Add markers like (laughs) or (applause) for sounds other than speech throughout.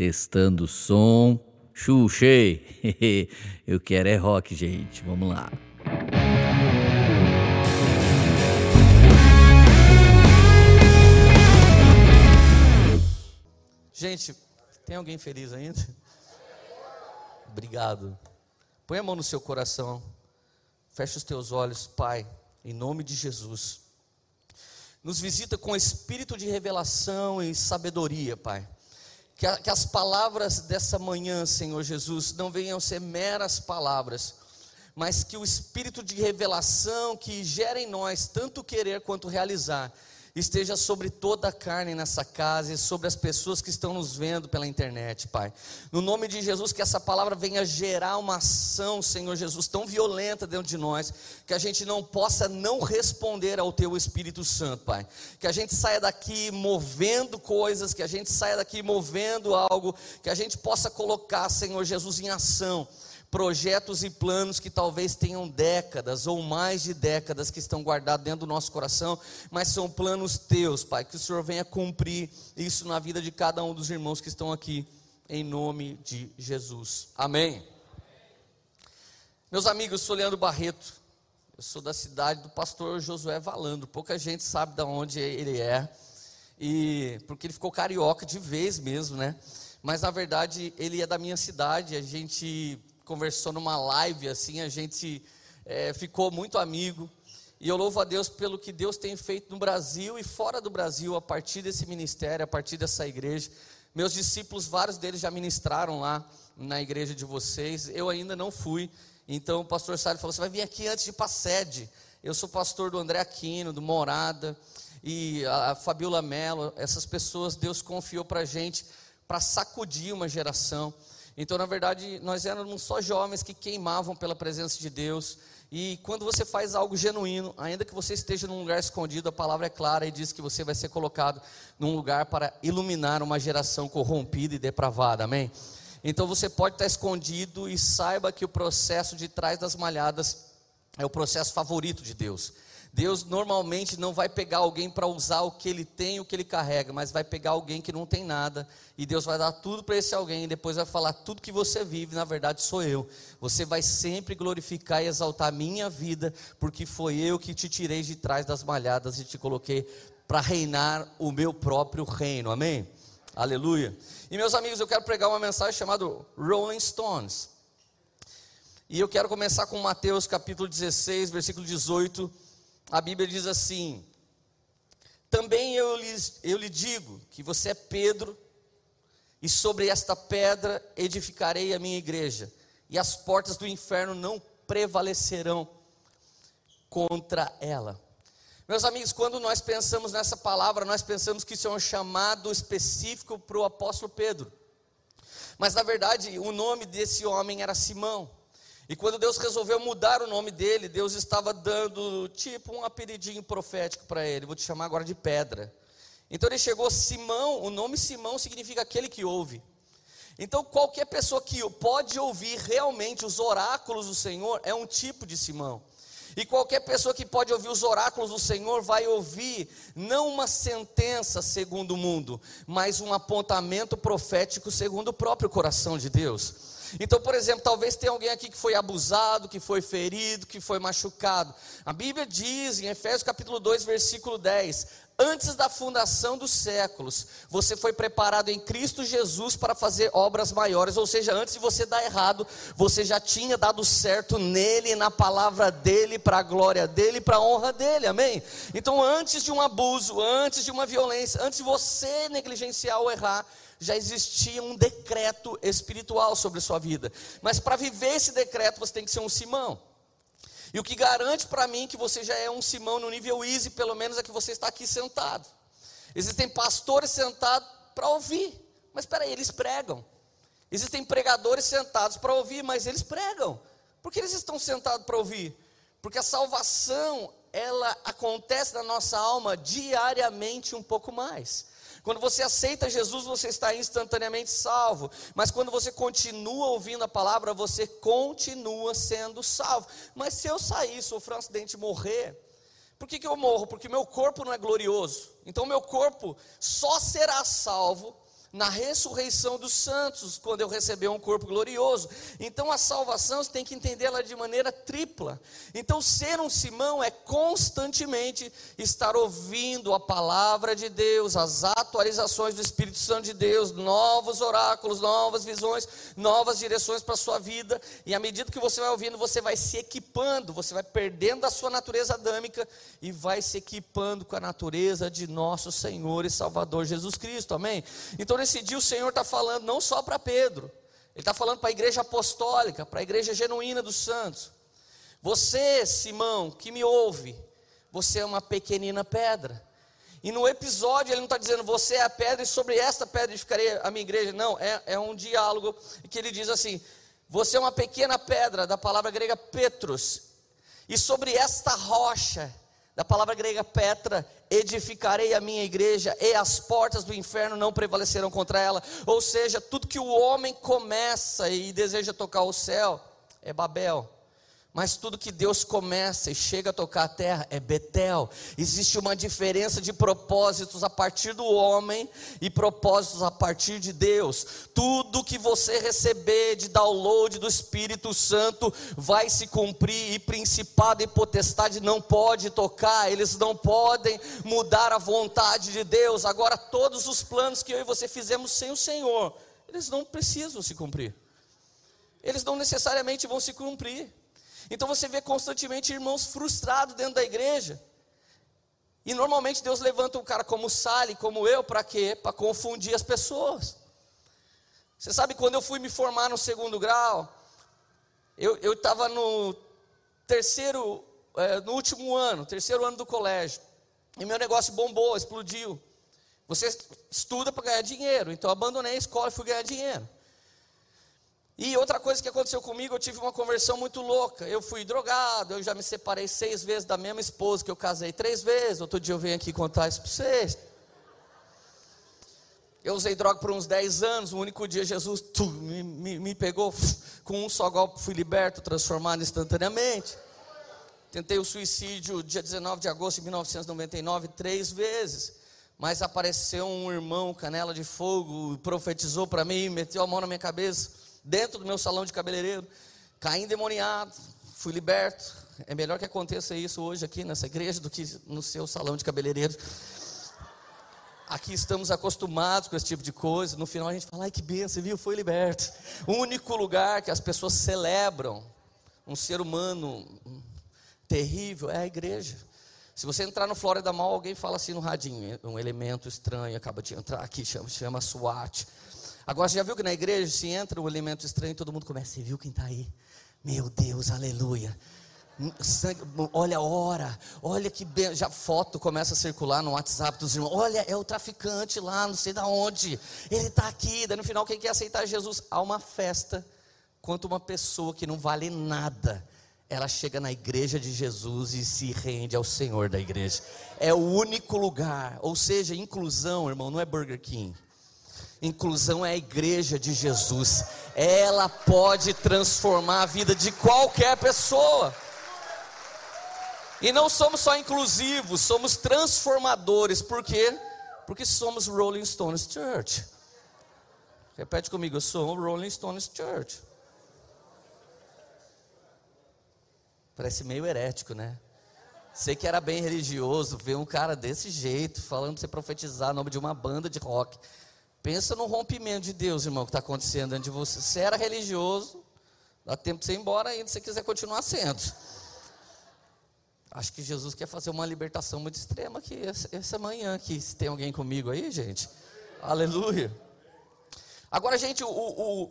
Testando o som. Xuxei. (laughs) Eu quero é rock, gente. Vamos lá. Gente, tem alguém feliz ainda? Obrigado. Põe a mão no seu coração. Feche os teus olhos, Pai, em nome de Jesus. Nos visita com espírito de revelação e sabedoria, Pai. Que, a, que as palavras dessa manhã, Senhor Jesus, não venham ser meras palavras, mas que o espírito de revelação que gera em nós tanto querer quanto realizar, esteja sobre toda a carne nessa casa e sobre as pessoas que estão nos vendo pela internet, Pai. No nome de Jesus, que essa palavra venha gerar uma ação, Senhor Jesus, tão violenta dentro de nós, que a gente não possa não responder ao Teu Espírito Santo, Pai. Que a gente saia daqui movendo coisas, que a gente saia daqui movendo algo, que a gente possa colocar, Senhor Jesus, em ação projetos e planos que talvez tenham décadas ou mais de décadas que estão guardados dentro do nosso coração, mas são planos teus, Pai, que o Senhor venha cumprir isso na vida de cada um dos irmãos que estão aqui, em nome de Jesus. Amém. Meus amigos, eu sou Leandro Barreto, eu sou da cidade do pastor Josué Valando, pouca gente sabe de onde ele é, e porque ele ficou carioca de vez mesmo, né? Mas na verdade ele é da minha cidade, a gente conversou numa live assim, a gente é, ficou muito amigo. E eu louvo a Deus pelo que Deus tem feito no Brasil e fora do Brasil, a partir desse ministério, a partir dessa igreja. Meus discípulos, vários deles já ministraram lá na igreja de vocês. Eu ainda não fui. Então o pastor Sário falou: você vai vir aqui antes de ir para a sede. Eu sou pastor do André Aquino, do Morada, e a Fabiola Mello. Essas pessoas Deus confiou para a gente para sacudir uma geração. Então, na verdade, nós éramos só jovens que queimavam pela presença de Deus. E quando você faz algo genuíno, ainda que você esteja num lugar escondido, a palavra é clara e diz que você vai ser colocado num lugar para iluminar uma geração corrompida e depravada. Amém? Então você pode estar escondido e saiba que o processo de trás das malhadas é o processo favorito de Deus. Deus normalmente não vai pegar alguém para usar o que ele tem, o que ele carrega, mas vai pegar alguém que não tem nada, e Deus vai dar tudo para esse alguém, e depois vai falar: tudo que você vive, na verdade sou eu. Você vai sempre glorificar e exaltar a minha vida, porque foi eu que te tirei de trás das malhadas e te coloquei para reinar o meu próprio reino, amém? Aleluia. E meus amigos, eu quero pregar uma mensagem chamada Rolling Stones. E eu quero começar com Mateus capítulo 16, versículo 18 a Bíblia diz assim: Também eu, eu lhe digo que você é Pedro, e sobre esta pedra edificarei a minha igreja, e as portas do inferno não prevalecerão contra ela. Meus amigos, quando nós pensamos nessa palavra, nós pensamos que isso é um chamado específico para o apóstolo Pedro. Mas na verdade, o nome desse homem era Simão. E quando Deus resolveu mudar o nome dele, Deus estava dando tipo um apelidinho profético para ele. Vou te chamar agora de Pedra. Então ele chegou Simão, o nome Simão significa aquele que ouve. Então qualquer pessoa que pode ouvir realmente os oráculos do Senhor é um tipo de Simão. E qualquer pessoa que pode ouvir os oráculos do Senhor vai ouvir não uma sentença segundo o mundo, mas um apontamento profético segundo o próprio coração de Deus. Então, por exemplo, talvez tenha alguém aqui que foi abusado, que foi ferido, que foi machucado. A Bíblia diz em Efésios capítulo 2, versículo 10: Antes da fundação dos séculos, você foi preparado em Cristo Jesus para fazer obras maiores, ou seja, antes de você dar errado, você já tinha dado certo nele, na palavra dele, para a glória dele, para a honra dele, amém? Então, antes de um abuso, antes de uma violência, antes de você negligenciar ou errar, já existia um decreto espiritual sobre sua vida. Mas para viver esse decreto, você tem que ser um Simão. E o que garante para mim que você já é um Simão no nível easy, pelo menos, é que você está aqui sentado. Existem pastores sentados para ouvir, mas espera aí, eles pregam. Existem pregadores sentados para ouvir, mas eles pregam. Por que eles estão sentados para ouvir? Porque a salvação, ela acontece na nossa alma diariamente um pouco mais. Quando você aceita Jesus, você está instantaneamente salvo. Mas quando você continua ouvindo a palavra, você continua sendo salvo. Mas se eu sair, sofrer um acidente e morrer, por que, que eu morro? Porque meu corpo não é glorioso. Então, meu corpo só será salvo na ressurreição dos santos, quando eu receber um corpo glorioso. Então a salvação você tem que entendê-la de maneira tripla. Então ser um Simão é constantemente estar ouvindo a palavra de Deus, as atualizações do Espírito Santo de Deus, novos oráculos, novas visões, novas direções para a sua vida. E à medida que você vai ouvindo, você vai se equipando, você vai perdendo a sua natureza adâmica e vai se equipando com a natureza de nosso Senhor e Salvador Jesus Cristo. Amém? Então nesse dia o Senhor está falando não só para Pedro, Ele está falando para a igreja apostólica, para a igreja genuína dos santos. Você, Simão, que me ouve, você é uma pequenina pedra. E no episódio ele não está dizendo você é a pedra e sobre esta pedra edificarei a minha igreja. Não, é, é um diálogo que ele diz assim: você é uma pequena pedra, da palavra grega Petros, e sobre esta rocha da palavra grega Petra, edificarei a minha igreja e as portas do inferno não prevalecerão contra ela. Ou seja, tudo que o homem começa e deseja tocar o céu é Babel. Mas tudo que Deus começa e chega a tocar a terra é Betel. Existe uma diferença de propósitos a partir do homem e propósitos a partir de Deus. Tudo que você receber de download do Espírito Santo vai se cumprir, e principado e potestade não pode tocar, eles não podem mudar a vontade de Deus. Agora, todos os planos que eu e você fizemos sem o Senhor, eles não precisam se cumprir. Eles não necessariamente vão se cumprir. Então você vê constantemente irmãos frustrados dentro da igreja. E normalmente Deus levanta um cara como Sally, como eu, para quê? Para confundir as pessoas. Você sabe quando eu fui me formar no segundo grau, eu estava no terceiro, é, no último ano, terceiro ano do colégio. E meu negócio bombou, explodiu. Você estuda para ganhar dinheiro, então eu abandonei a escola e fui ganhar dinheiro. E outra coisa que aconteceu comigo, eu tive uma conversão muito louca. Eu fui drogado, eu já me separei seis vezes da mesma esposa que eu casei três vezes. Outro dia eu venho aqui contar isso para vocês. Eu usei droga por uns dez anos. O único dia Jesus tu, me, me, me, pegou com um só golpe, fui liberto, transformado instantaneamente. Tentei o suicídio dia 19 de agosto de 1999 três vezes. Mas apareceu um irmão, canela de fogo, profetizou para mim, meteu a mão na minha cabeça dentro do meu salão de cabeleireiro, caí endemoniado, fui liberto. É melhor que aconteça isso hoje aqui nessa igreja do que no seu salão de cabeleireiro. Aqui estamos acostumados com esse tipo de coisa. No final a gente fala, ai que benção, viu? Foi liberto. O único lugar que as pessoas celebram um ser humano terrível é a igreja. Se você entrar no Florida Mall, alguém fala assim no radinho, um elemento estranho acaba de entrar aqui, chama, chama SWAT. Agora, você já viu que na igreja, se entra um elemento estranho, todo mundo começa, você viu quem está aí? Meu Deus, aleluia. olha a hora, olha que já foto começa a circular no WhatsApp dos irmãos. Olha, é o traficante lá, não sei da onde. Ele está aqui. Daí no final, quem quer aceitar Jesus? Há uma festa. Quanto uma pessoa que não vale nada, ela chega na igreja de Jesus e se rende ao Senhor da igreja. É o único lugar. Ou seja, inclusão, irmão, não é Burger King. Inclusão é a igreja de Jesus. Ela pode transformar a vida de qualquer pessoa. E não somos só inclusivos, somos transformadores. Por quê? Porque somos Rolling Stones Church. Repete comigo, eu sou Rolling Stones Church. Parece meio herético, né? Sei que era bem religioso ver um cara desse jeito, falando para você profetizar o nome de uma banda de rock. Pensa no rompimento de Deus, irmão, que está acontecendo dentro de você. Você era religioso, dá tempo de você ir embora ainda, se você quiser continuar sendo. Acho que Jesus quer fazer uma libertação muito extrema aqui, essa manhã aqui. Se tem alguém comigo aí, gente. Aleluia. Agora, gente, o, o,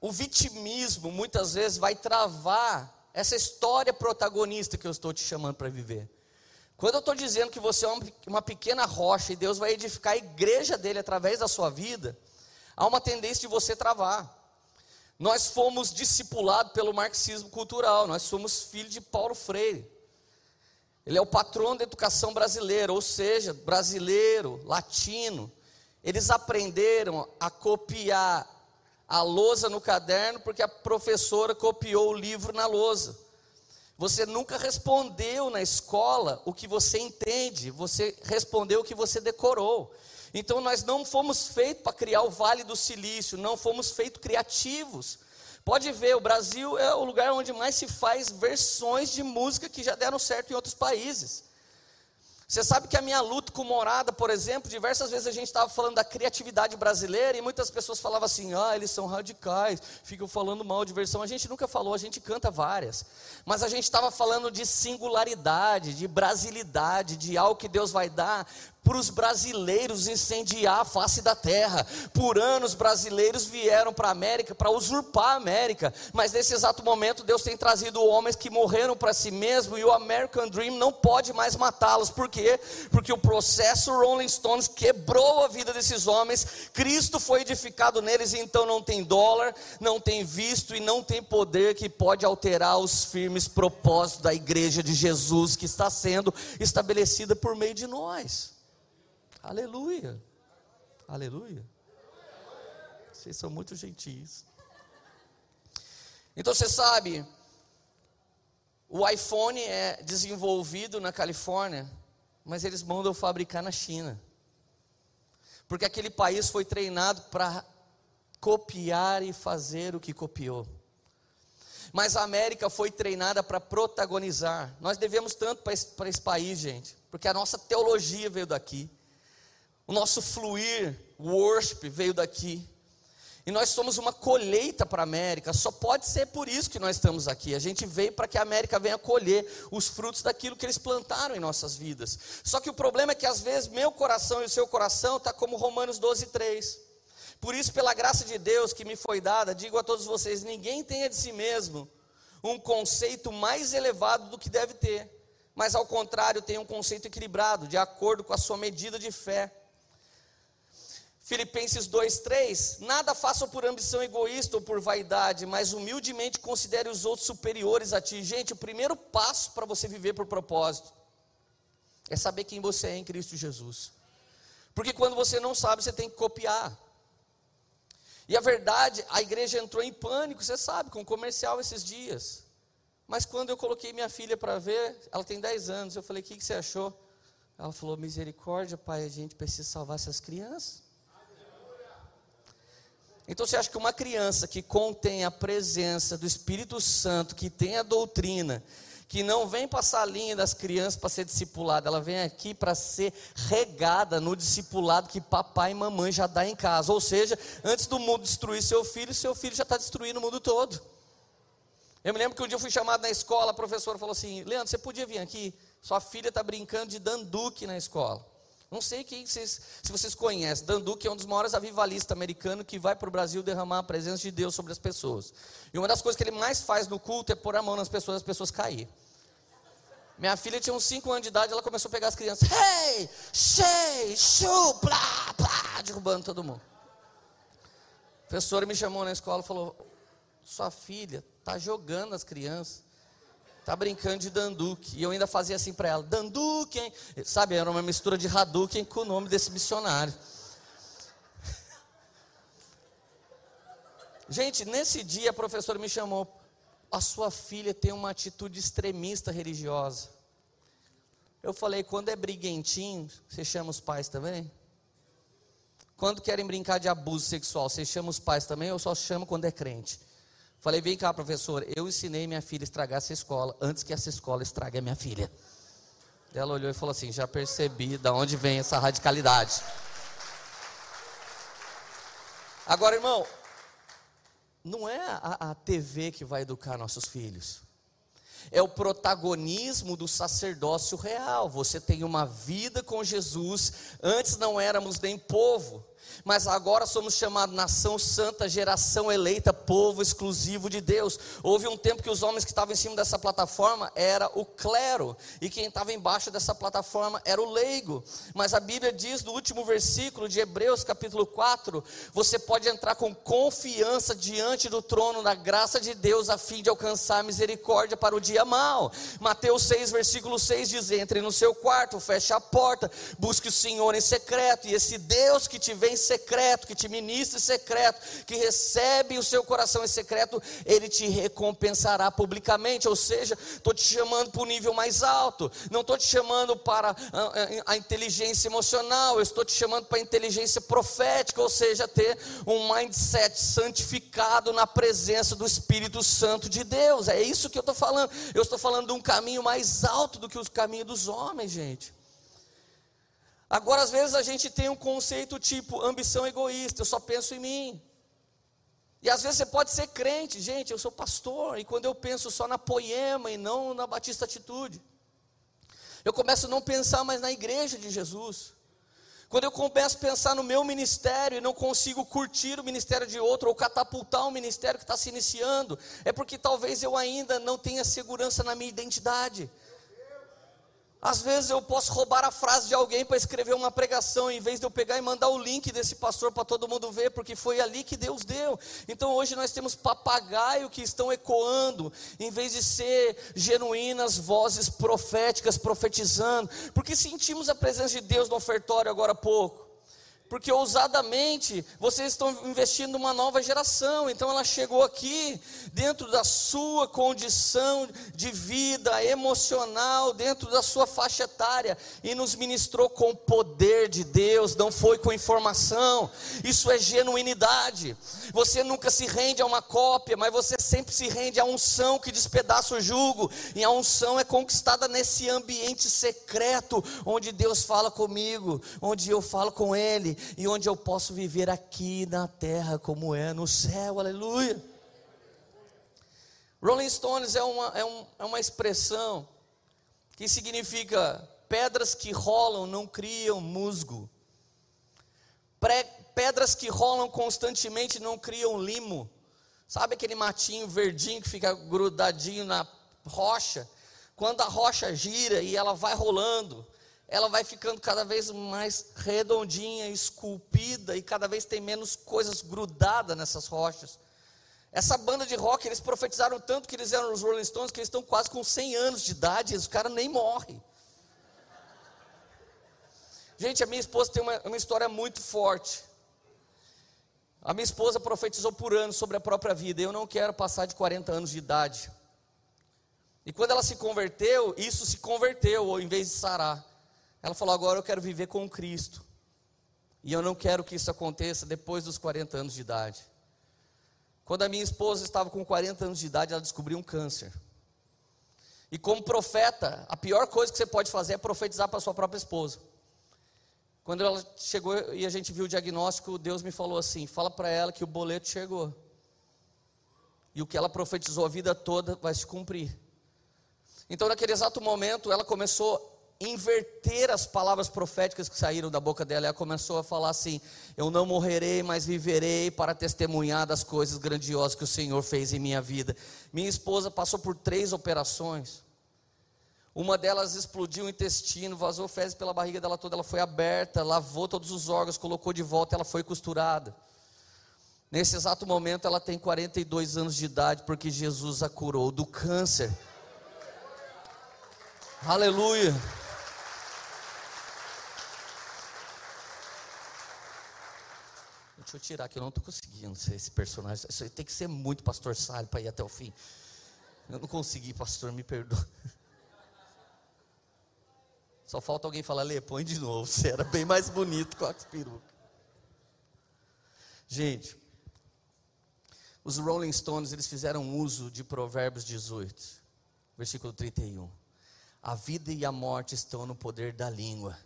o vitimismo muitas vezes vai travar essa história protagonista que eu estou te chamando para viver. Quando eu estou dizendo que você é uma pequena rocha e Deus vai edificar a igreja dele através da sua vida, há uma tendência de você travar. Nós fomos discipulados pelo marxismo cultural, nós somos filhos de Paulo Freire. Ele é o patrono da educação brasileira, ou seja, brasileiro, latino. Eles aprenderam a copiar a lousa no caderno porque a professora copiou o livro na lousa. Você nunca respondeu na escola o que você entende, você respondeu o que você decorou. Então nós não fomos feitos para criar o Vale do Silício, não fomos feitos criativos. Pode ver, o Brasil é o lugar onde mais se faz versões de música que já deram certo em outros países. Você sabe que a minha luta com morada, por exemplo, diversas vezes a gente estava falando da criatividade brasileira e muitas pessoas falavam assim: ah, eles são radicais, ficam falando mal de versão. A gente nunca falou, a gente canta várias. Mas a gente estava falando de singularidade, de brasilidade, de algo que Deus vai dar para os brasileiros incendiar a face da terra. Por anos, brasileiros vieram para a América para usurpar a América, mas nesse exato momento, Deus tem trazido homens que morreram para si mesmo e o American Dream não pode mais matá-los. Por quê? Porque o processo Rolling Stones quebrou a vida desses homens, Cristo foi edificado neles, então não tem dólar, não tem visto e não tem poder que pode alterar os firmes propósitos da igreja de Jesus que está sendo estabelecida por meio de nós. Aleluia. Aleluia. Vocês são muito gentis. Então você sabe, o iPhone é desenvolvido na Califórnia, mas eles mandam fabricar na China. Porque aquele país foi treinado para copiar e fazer o que copiou. Mas a América foi treinada para protagonizar. Nós devemos tanto para esse, esse país, gente, porque a nossa teologia veio daqui. O nosso fluir, worship veio daqui. E nós somos uma colheita para a América. Só pode ser por isso que nós estamos aqui. A gente veio para que a América venha colher os frutos daquilo que eles plantaram em nossas vidas. Só que o problema é que às vezes meu coração e o seu coração está como Romanos 12, 3. Por isso, pela graça de Deus que me foi dada, digo a todos vocês: ninguém tenha de si mesmo um conceito mais elevado do que deve ter, mas ao contrário, tenha um conceito equilibrado, de acordo com a sua medida de fé. Filipenses 2:3, nada façam por ambição egoísta ou por vaidade, mas humildemente considere os outros superiores a ti. Gente, o primeiro passo para você viver por propósito é saber quem você é em Cristo Jesus. Porque quando você não sabe, você tem que copiar. E a verdade, a igreja entrou em pânico, você sabe, com o comercial esses dias. Mas quando eu coloquei minha filha para ver, ela tem 10 anos, eu falei: "O que, que você achou?" Ela falou: "Misericórdia, pai, a gente precisa salvar essas crianças." Então você acha que uma criança que contém a presença do Espírito Santo, que tem a doutrina, que não vem para a salinha das crianças para ser discipulada, ela vem aqui para ser regada no discipulado que papai e mamãe já dá em casa. Ou seja, antes do mundo destruir seu filho, seu filho já está destruindo o mundo todo. Eu me lembro que um dia eu fui chamado na escola, a professora falou assim: Leandro, você podia vir aqui? Sua filha está brincando de danduque na escola. Não sei quem vocês, se vocês conhecem. Danduque é um dos maiores avivalistas americanos que vai para o Brasil derramar a presença de Deus sobre as pessoas. E uma das coisas que ele mais faz no culto é pôr a mão nas pessoas, as pessoas cair. Minha filha tinha uns 5 anos de idade, ela começou a pegar as crianças. Hey, shei, shu, plá, plá, derrubando todo mundo. A professora me chamou na escola e falou: Sua filha está jogando as crianças. Tá brincando de Danduque. E eu ainda fazia assim para ela: Danduque, hein? Sabe, era uma mistura de Hadouken com o nome desse missionário. (laughs) Gente, nesse dia a professora me chamou. A sua filha tem uma atitude extremista religiosa. Eu falei: quando é briguentinho, você chama os pais também? Quando querem brincar de abuso sexual, você chama os pais também ou só chama quando é crente? Falei, vem cá, professor, eu ensinei minha filha a estragar essa escola antes que essa escola estrague a minha filha. Ela olhou e falou assim: já percebi de onde vem essa radicalidade. Agora, irmão, não é a, a TV que vai educar nossos filhos é o protagonismo do sacerdócio real. Você tem uma vida com Jesus, antes não éramos nem povo, mas agora somos chamados nação santa, geração eleita, povo exclusivo de Deus. Houve um tempo que os homens que estavam em cima dessa plataforma era o clero, e quem estava embaixo dessa plataforma era o leigo. Mas a Bíblia diz no último versículo de Hebreus, capítulo 4, você pode entrar com confiança diante do trono da graça de Deus a fim de alcançar misericórdia para o dia mau. Mateus 6, versículo 6 diz: entre no seu quarto, feche a porta, busque o Senhor em secreto, e esse Deus que te vem em secreto, que te ministra em secreto, que recebe o seu coração em secreto, ele te recompensará publicamente. Ou seja, estou te chamando para o nível mais alto, não estou te chamando para a, a, inteligência emocional, eu estou te chamando para a inteligência profética, ou seja, ter um mindset santificado na presença do Espírito Santo de Deus. É isso que eu estou falando. Eu estou falando de um caminho mais alto do que o caminho dos homens, gente. Agora, às vezes, a gente tem um conceito tipo ambição egoísta, eu só penso em mim. E às vezes você pode ser crente, gente, eu sou pastor, e quando eu penso só na poema e não na Batista Atitude, eu começo a não pensar mais na igreja de Jesus. Quando eu começo a pensar no meu ministério e não consigo curtir o ministério de outro ou catapultar um ministério que está se iniciando, é porque talvez eu ainda não tenha segurança na minha identidade. Às vezes eu posso roubar a frase de alguém para escrever uma pregação, em vez de eu pegar e mandar o link desse pastor para todo mundo ver, porque foi ali que Deus deu. Então hoje nós temos papagaio que estão ecoando, em vez de ser genuínas vozes proféticas profetizando, porque sentimos a presença de Deus no ofertório agora há pouco porque ousadamente vocês estão investindo numa nova geração. Então ela chegou aqui dentro da sua condição de vida emocional, dentro da sua faixa etária e nos ministrou com o poder de Deus, não foi com informação. Isso é genuinidade. Você nunca se rende a uma cópia, mas você sempre se rende à unção que despedaça o jugo. E a unção é conquistada nesse ambiente secreto onde Deus fala comigo, onde eu falo com ele e onde eu posso viver aqui na terra como é no céu, aleluia. Rolling Stones é uma, é, um, é uma expressão que significa pedras que rolam não criam musgo, pedras que rolam constantemente não criam limo. Sabe aquele matinho verdinho que fica grudadinho na rocha? Quando a rocha gira e ela vai rolando, ela vai ficando cada vez mais redondinha, esculpida e cada vez tem menos coisas grudadas nessas rochas. Essa banda de rock, eles profetizaram tanto que eles eram os Rolling Stones, que eles estão quase com 100 anos de idade, e os caras nem morrem. Gente, a minha esposa tem uma, uma história muito forte. A minha esposa profetizou por anos sobre a própria vida. Eu não quero passar de 40 anos de idade. E quando ela se converteu, isso se converteu, ou em vez de sarar. Ela falou: agora eu quero viver com Cristo. E eu não quero que isso aconteça depois dos 40 anos de idade. Quando a minha esposa estava com 40 anos de idade, ela descobriu um câncer. E como profeta, a pior coisa que você pode fazer é profetizar para sua própria esposa. Quando ela chegou e a gente viu o diagnóstico, Deus me falou assim: fala para ela que o boleto chegou. E o que ela profetizou a vida toda vai se cumprir. Então, naquele exato momento, ela começou inverter as palavras proféticas que saíram da boca dela. Ela começou a falar assim: Eu não morrerei, mas viverei para testemunhar das coisas grandiosas que o Senhor fez em minha vida. Minha esposa passou por três operações. Uma delas explodiu o intestino, vazou fezes pela barriga dela toda, ela foi aberta, lavou todos os órgãos, colocou de volta, ela foi costurada. Nesse exato momento ela tem 42 anos de idade, porque Jesus a curou do câncer. Aleluia. Deixa eu tirar que eu não estou conseguindo ser esse personagem. Isso tem que ser muito pastor Salho para ir até o fim. Eu não consegui, pastor, me perdoa. (laughs) Só falta alguém falar, Lê, põe de novo. (laughs) Você era bem mais bonito com as perucas. Gente, os Rolling Stones, eles fizeram uso de Provérbios 18, versículo 31. A vida e a morte estão no poder da língua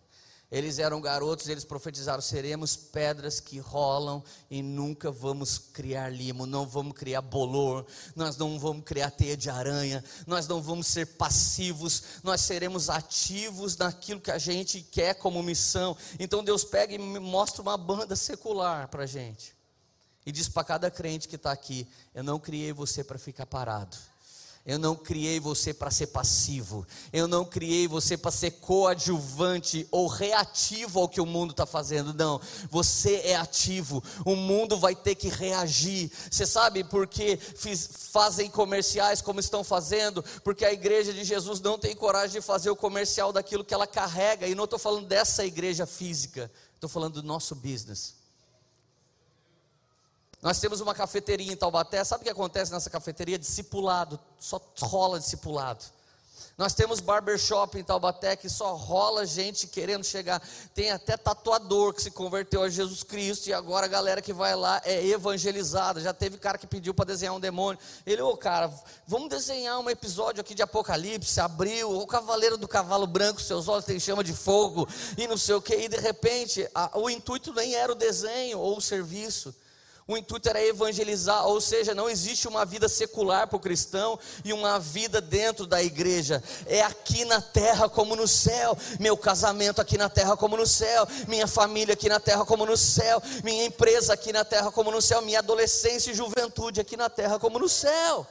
eles eram garotos, eles profetizaram: seremos pedras que rolam e nunca vamos criar limo, não vamos criar bolor, nós não vamos criar teia de aranha, nós não vamos ser passivos, nós seremos ativos naquilo que a gente quer como missão. Então Deus pega e mostra uma banda secular para a gente e diz para cada crente que está aqui: Eu não criei você para ficar parado. Eu não criei você para ser passivo. Eu não criei você para ser coadjuvante ou reativo ao que o mundo está fazendo. Não, você é ativo. O mundo vai ter que reagir. Você sabe por que fazem comerciais como estão fazendo? Porque a igreja de Jesus não tem coragem de fazer o comercial daquilo que ela carrega. E não estou falando dessa igreja física. Estou falando do nosso business. Nós temos uma cafeteria em Taubaté. Sabe o que acontece nessa cafeteria? Discipulado, só rola discipulado. Nós temos barbershop em Taubaté que só rola gente querendo chegar. Tem até tatuador que se converteu a Jesus Cristo e agora a galera que vai lá é evangelizada. Já teve cara que pediu para desenhar um demônio. Ele, ô oh, cara, vamos desenhar um episódio aqui de Apocalipse, abriu, o cavaleiro do cavalo branco, seus olhos têm chama de fogo e não sei o que. E de repente, a, o intuito nem era o desenho ou o serviço. O intuito era evangelizar, ou seja, não existe uma vida secular para o cristão e uma vida dentro da igreja. É aqui na terra como no céu. Meu casamento aqui na terra como no céu. Minha família aqui na terra como no céu. Minha empresa aqui na terra como no céu. Minha adolescência e juventude aqui na terra como no céu.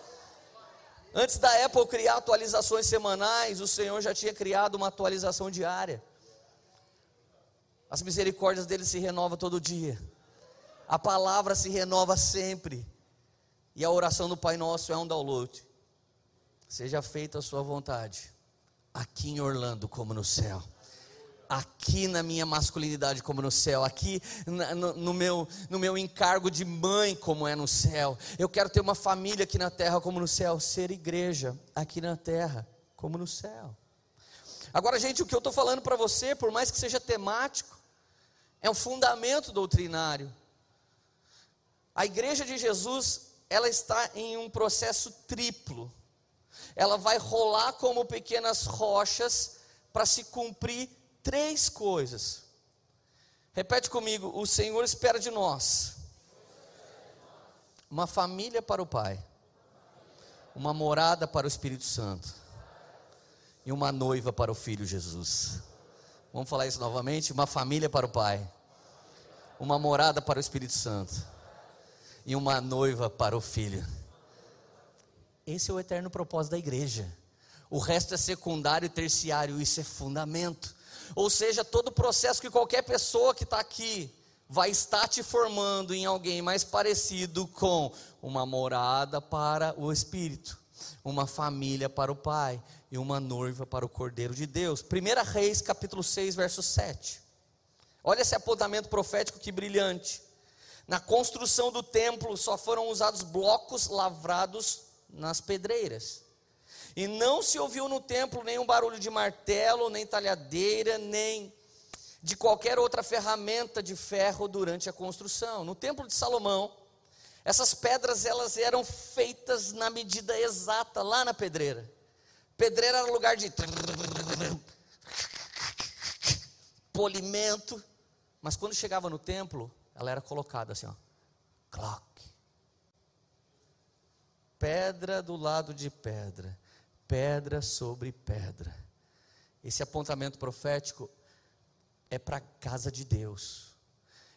Antes da Apple criar atualizações semanais, o Senhor já tinha criado uma atualização diária. As misericórdias dele se renovam todo dia a palavra se renova sempre. E a oração do Pai Nosso é um download. Seja feita a sua vontade, aqui em Orlando como no céu. Aqui na minha masculinidade, como no céu, aqui no, no, meu, no meu encargo de mãe, como é no céu. Eu quero ter uma família aqui na terra, como no céu, ser igreja aqui na terra, como no céu. Agora, gente, o que eu estou falando para você, por mais que seja temático, é um fundamento doutrinário. A igreja de Jesus, ela está em um processo triplo. Ela vai rolar como pequenas rochas para se cumprir três coisas. Repete comigo: o Senhor espera de nós uma família para o Pai, uma morada para o Espírito Santo e uma noiva para o Filho Jesus. Vamos falar isso novamente? Uma família para o Pai, uma morada para o Espírito Santo e uma noiva para o filho. Esse é o eterno propósito da igreja. O resto é secundário e terciário, isso é fundamento. Ou seja, todo o processo que qualquer pessoa que está aqui vai estar te formando em alguém mais parecido com uma morada para o Espírito, uma família para o Pai e uma noiva para o Cordeiro de Deus. 1 Reis, capítulo 6, verso 7. Olha esse apontamento profético que brilhante. Na construção do templo só foram usados blocos lavrados nas pedreiras. E não se ouviu no templo nenhum barulho de martelo, nem talhadeira, nem de qualquer outra ferramenta de ferro durante a construção. No templo de Salomão, essas pedras elas eram feitas na medida exata lá na pedreira. Pedreira era lugar de polimento, mas quando chegava no templo, ela era colocada assim, ó. Clock. Pedra do lado de pedra, pedra sobre pedra. Esse apontamento profético é para a casa de Deus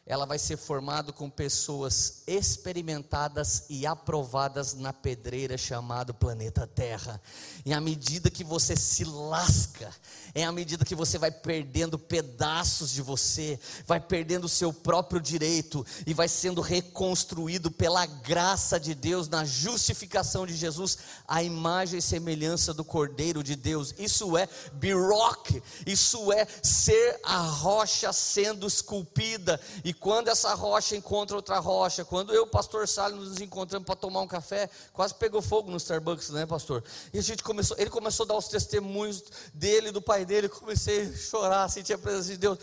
ela vai ser formada com pessoas experimentadas e aprovadas na pedreira chamado planeta Terra. E à medida que você se lasca, é à medida que você vai perdendo pedaços de você, vai perdendo o seu próprio direito e vai sendo reconstruído pela graça de Deus na justificação de Jesus, a imagem e semelhança do Cordeiro de Deus. Isso é biroque, isso é ser a rocha sendo esculpida e quando essa rocha encontra outra rocha, quando eu e o pastor Salles nos encontramos para tomar um café, quase pegou fogo no Starbucks, né, pastor? E a gente começou, ele começou a dar os testemunhos dele, do pai dele, comecei a chorar, sentir a presença de Deus.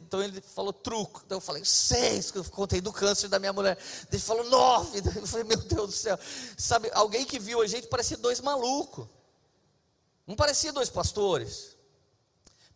Então ele falou truco, então eu falei seis, que eu contei do câncer da minha mulher. Ele falou nove, eu falei, meu Deus do céu. Sabe, alguém que viu a gente parecia dois malucos. Não parecia dois pastores.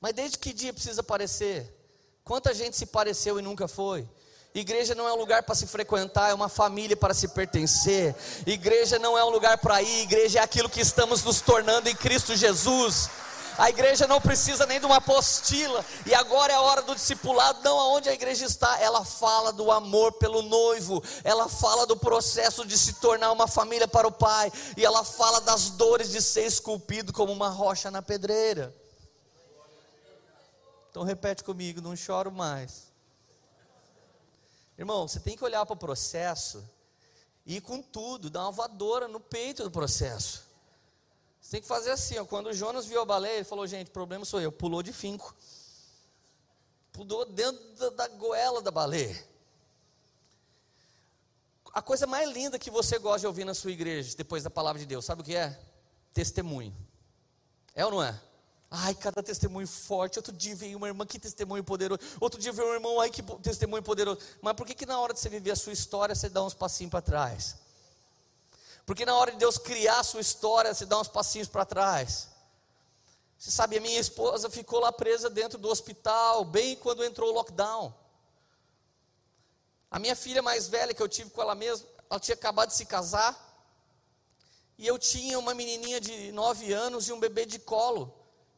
Mas desde que dia precisa parecer? Quanta gente se pareceu e nunca foi? Igreja não é um lugar para se frequentar, é uma família para se pertencer. Igreja não é um lugar para ir, igreja é aquilo que estamos nos tornando em Cristo Jesus. A igreja não precisa nem de uma apostila, e agora é a hora do discipulado, não aonde a igreja está, ela fala do amor pelo noivo, ela fala do processo de se tornar uma família para o Pai, e ela fala das dores de ser esculpido como uma rocha na pedreira. Então repete comigo, não choro mais. Irmão, você tem que olhar para o processo e ir com tudo, dar uma voadora no peito do processo. Você tem que fazer assim, ó, quando o Jonas viu a baleia, ele falou, gente, o problema sou eu, pulou de finco. Pulou dentro da, da goela da baleia. a coisa mais linda que você gosta de ouvir na sua igreja, depois da palavra de Deus, sabe o que é? Testemunho. É ou não é? Ai, cada testemunho forte. Outro dia veio uma irmã, que testemunho poderoso. Outro dia veio um irmão, ai, que testemunho poderoso. Mas por que, que na hora de você viver a sua história, você dá uns passinhos para trás? Porque na hora de Deus criar a sua história, você dá uns passinhos para trás. Você sabe, a minha esposa ficou lá presa dentro do hospital, bem quando entrou o lockdown. A minha filha mais velha, que eu tive com ela mesma, ela tinha acabado de se casar. E eu tinha uma menininha de nove anos e um bebê de colo,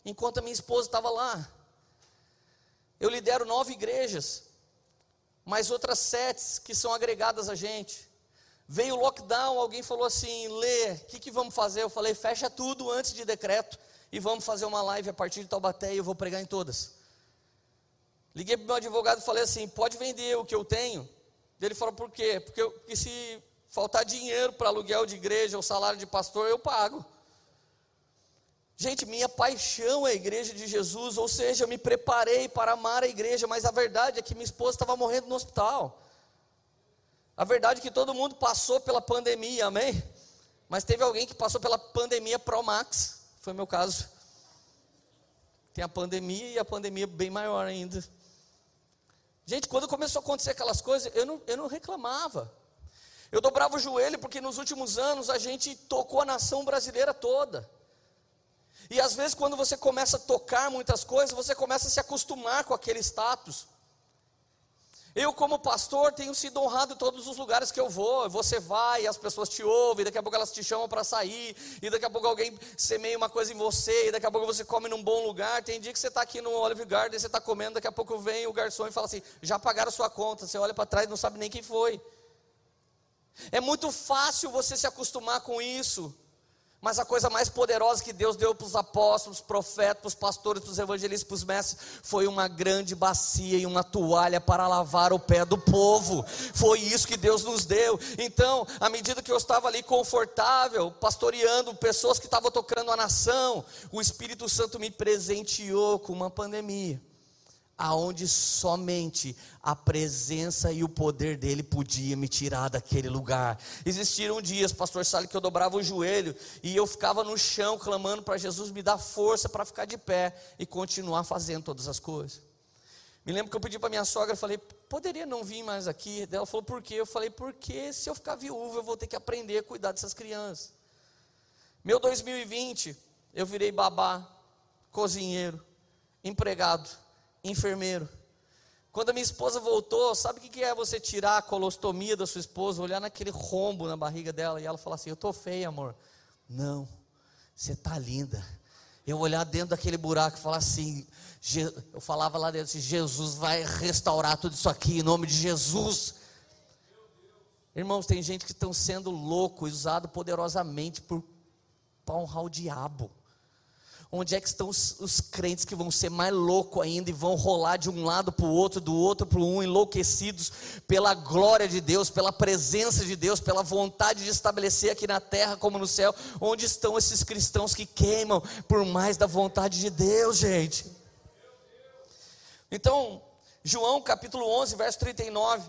enquanto a minha esposa estava lá. Eu lidero nove igrejas, mais outras sete que são agregadas a gente. Veio o lockdown, alguém falou assim: Lê, o que, que vamos fazer? Eu falei: fecha tudo antes de decreto e vamos fazer uma live a partir de Taubaté e eu vou pregar em todas. Liguei para o meu advogado e falei assim: pode vender o que eu tenho? Ele falou: por quê? Porque, eu, porque se faltar dinheiro para aluguel de igreja ou salário de pastor, eu pago. Gente, minha paixão é a igreja de Jesus, ou seja, eu me preparei para amar a igreja, mas a verdade é que minha esposa estava morrendo no hospital. A verdade é que todo mundo passou pela pandemia, amém? Mas teve alguém que passou pela pandemia Pro Max, foi meu caso. Tem a pandemia e a pandemia bem maior ainda. Gente, quando começou a acontecer aquelas coisas, eu não, eu não reclamava. Eu dobrava o joelho porque nos últimos anos a gente tocou a nação brasileira toda. E às vezes, quando você começa a tocar muitas coisas, você começa a se acostumar com aquele status. Eu, como pastor, tenho sido honrado em todos os lugares que eu vou. Você vai, as pessoas te ouvem, daqui a pouco elas te chamam para sair, e daqui a pouco alguém semeia uma coisa em você, e daqui a pouco você come num bom lugar. Tem dia que você está aqui no Olive Garden, você está comendo, daqui a pouco vem o garçom e fala assim: já pagaram sua conta. Você olha para trás e não sabe nem quem foi. É muito fácil você se acostumar com isso. Mas a coisa mais poderosa que Deus deu para os apóstolos, profetas, os pastores, para os evangelistas, para os mestres, foi uma grande bacia e uma toalha para lavar o pé do povo. Foi isso que Deus nos deu. Então, à medida que eu estava ali confortável, pastoreando pessoas que estavam tocando a nação, o Espírito Santo me presenteou com uma pandemia aonde somente a presença e o poder dele podia me tirar daquele lugar. Existiram dias, pastor sabe que eu dobrava o joelho e eu ficava no chão clamando para Jesus me dar força para ficar de pé e continuar fazendo todas as coisas. Me lembro que eu pedi para minha sogra, falei, poderia não vir mais aqui? Ela falou, por quê? Eu falei, porque se eu ficar viúva, eu vou ter que aprender a cuidar dessas crianças. Meu 2020, eu virei babá, cozinheiro, empregado enfermeiro. Quando a minha esposa voltou, sabe o que é você tirar a colostomia da sua esposa, olhar naquele rombo na barriga dela e ela falar assim: Eu estou feia, amor. Não, você está linda. Eu olhar dentro daquele buraco e falar assim: Eu falava lá dentro assim: Jesus vai restaurar tudo isso aqui em nome de Jesus. Irmãos, tem gente que estão sendo louco, usado poderosamente por para honrar o diabo. Onde é que estão os, os, crentes que vão ser mais loucos ainda e vão rolar de um lado para o outro, do outro para um, enlouquecidos pela glória de Deus, pela presença de Deus, pela vontade de estabelecer aqui na terra como no céu? Onde estão esses cristãos que queimam por mais da vontade de Deus, gente? Então, João capítulo 11, verso 39.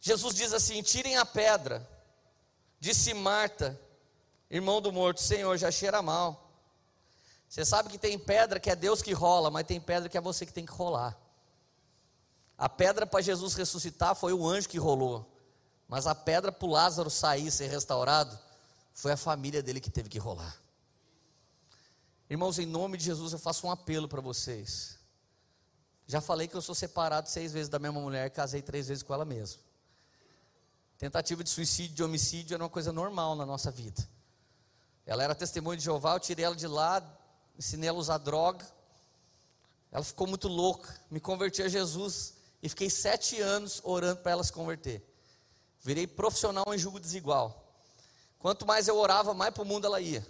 Jesus diz assim: tirem a pedra. Disse Marta, Irmão do morto, Senhor, já cheira mal. Você sabe que tem pedra que é Deus que rola, mas tem pedra que é você que tem que rolar. A pedra para Jesus ressuscitar foi o anjo que rolou, mas a pedra para o Lázaro sair ser restaurado foi a família dele que teve que rolar. Irmãos, em nome de Jesus eu faço um apelo para vocês. Já falei que eu sou separado seis vezes da mesma mulher, casei três vezes com ela mesma. Tentativa de suicídio, de homicídio era uma coisa normal na nossa vida. Ela era testemunha de Jeová, eu tirei ela de lá, ensinei ela a usar droga. Ela ficou muito louca, me converti a Jesus e fiquei sete anos orando para ela se converter. Virei profissional em julgo desigual. Quanto mais eu orava, mais para o mundo ela ia.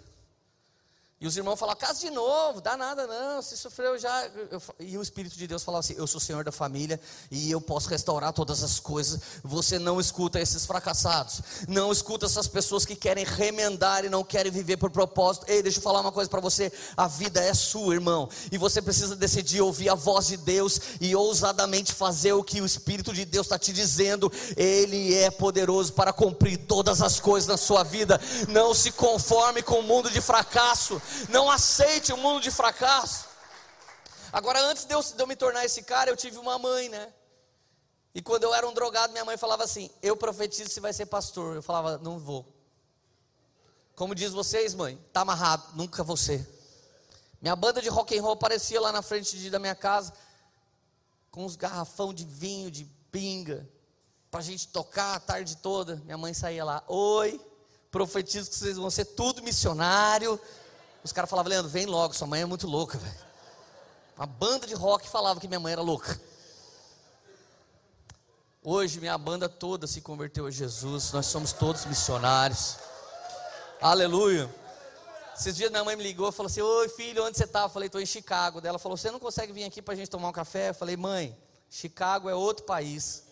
E os irmãos falavam, casa de novo, dá nada não, se sofreu já. E o Espírito de Deus falava assim: Eu sou o Senhor da família e eu posso restaurar todas as coisas. Você não escuta esses fracassados, não escuta essas pessoas que querem remendar e não querem viver por propósito. Ei, deixa eu falar uma coisa para você: a vida é sua, irmão, e você precisa decidir ouvir a voz de Deus e ousadamente fazer o que o Espírito de Deus está te dizendo. Ele é poderoso para cumprir todas as coisas na sua vida. Não se conforme com o mundo de fracasso. Não aceite o um mundo de fracasso. Agora, antes de eu, de eu me tornar esse cara, eu tive uma mãe, né? E quando eu era um drogado, minha mãe falava assim: Eu profetizo você vai ser pastor. Eu falava: Não vou. Como diz vocês, mãe, tá amarrado, nunca você. Minha banda de rock and roll aparecia lá na frente de, da minha casa com uns garrafão de vinho, de pinga, para a gente tocar a tarde toda. Minha mãe saía lá: Oi, profetizo que vocês vão ser tudo missionário. Os caras falavam, Leandro, vem logo, sua mãe é muito louca, velho. Uma banda de rock falava que minha mãe era louca. Hoje minha banda toda se converteu a Jesus, nós somos todos missionários. Aleluia. Esses dias minha mãe me ligou e falou assim: Oi filho, onde você está? Eu falei: Estou em Chicago. Ela falou: Você não consegue vir aqui para a gente tomar um café? Eu falei: Mãe, Chicago é outro país.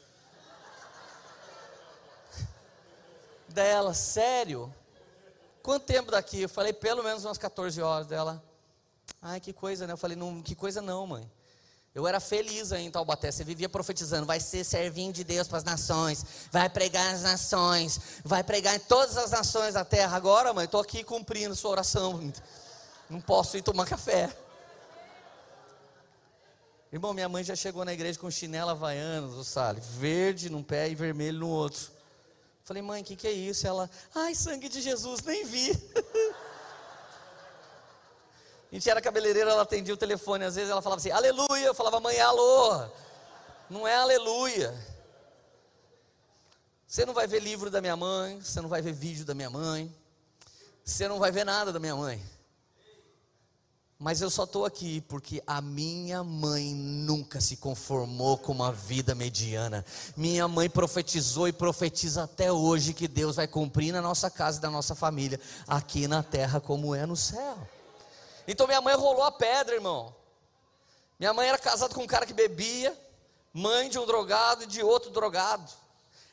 Dela, sério? Quanto tempo daqui? Eu falei, pelo menos umas 14 horas dela. Ai, que coisa, né? Eu falei, não, que coisa não, mãe. Eu era feliz aí em Taubaté, você vivia profetizando, vai ser servinho de Deus para as nações, vai pregar nas nações, vai pregar em todas as nações da terra. Agora, mãe, estou aqui cumprindo sua oração, não posso ir tomar café. Irmão, minha mãe já chegou na igreja com chinela havaiana, sabe? Verde num pé e vermelho no outro. Falei, mãe, o que, que é isso? Ela, ai, sangue de Jesus, nem vi. (laughs) a gente era cabeleireira, ela atendia o telefone, às vezes ela falava assim, aleluia. Eu falava, mãe, alô. Não é aleluia. Você não vai ver livro da minha mãe, você não vai ver vídeo da minha mãe, você não vai ver nada da minha mãe. Mas eu só estou aqui porque a minha mãe nunca se conformou com uma vida mediana. Minha mãe profetizou e profetiza até hoje que Deus vai cumprir na nossa casa e na nossa família, aqui na terra como é no céu. Então minha mãe rolou a pedra, irmão. Minha mãe era casada com um cara que bebia, mãe de um drogado e de outro drogado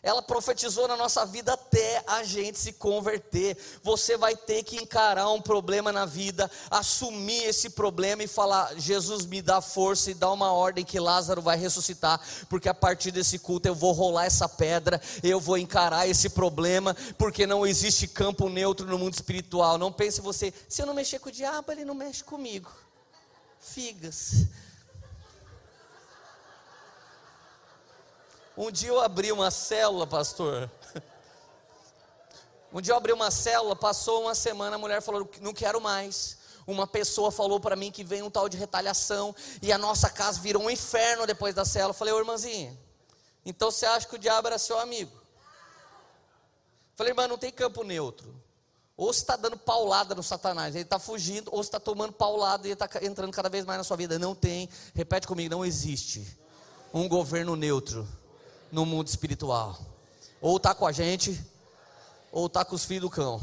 ela profetizou na nossa vida até a gente se converter. Você vai ter que encarar um problema na vida, assumir esse problema e falar: Jesus me dá força e dá uma ordem que Lázaro vai ressuscitar, porque a partir desse culto eu vou rolar essa pedra, eu vou encarar esse problema, porque não existe campo neutro no mundo espiritual. Não pense você, se eu não mexer com o diabo, ele não mexe comigo. Figas. Um dia eu abri uma célula, pastor. (laughs) Um dia eu abri uma célula, passou uma semana, a mulher falou: não quero mais. Uma pessoa falou para mim que vem um tal de retaliação e a nossa casa virou um inferno depois da célula. Eu falei, ô irmãzinha, então você acha que o diabo era seu amigo? Eu falei, irmã, não tem campo neutro. Ou você está dando paulada no Satanás, ele está fugindo, ou você está tomando paulada e ele está entrando cada vez mais na sua vida. Não tem, repete comigo, não existe um governo neutro no mundo espiritual. Ou está com a gente, ou está com os filhos do cão.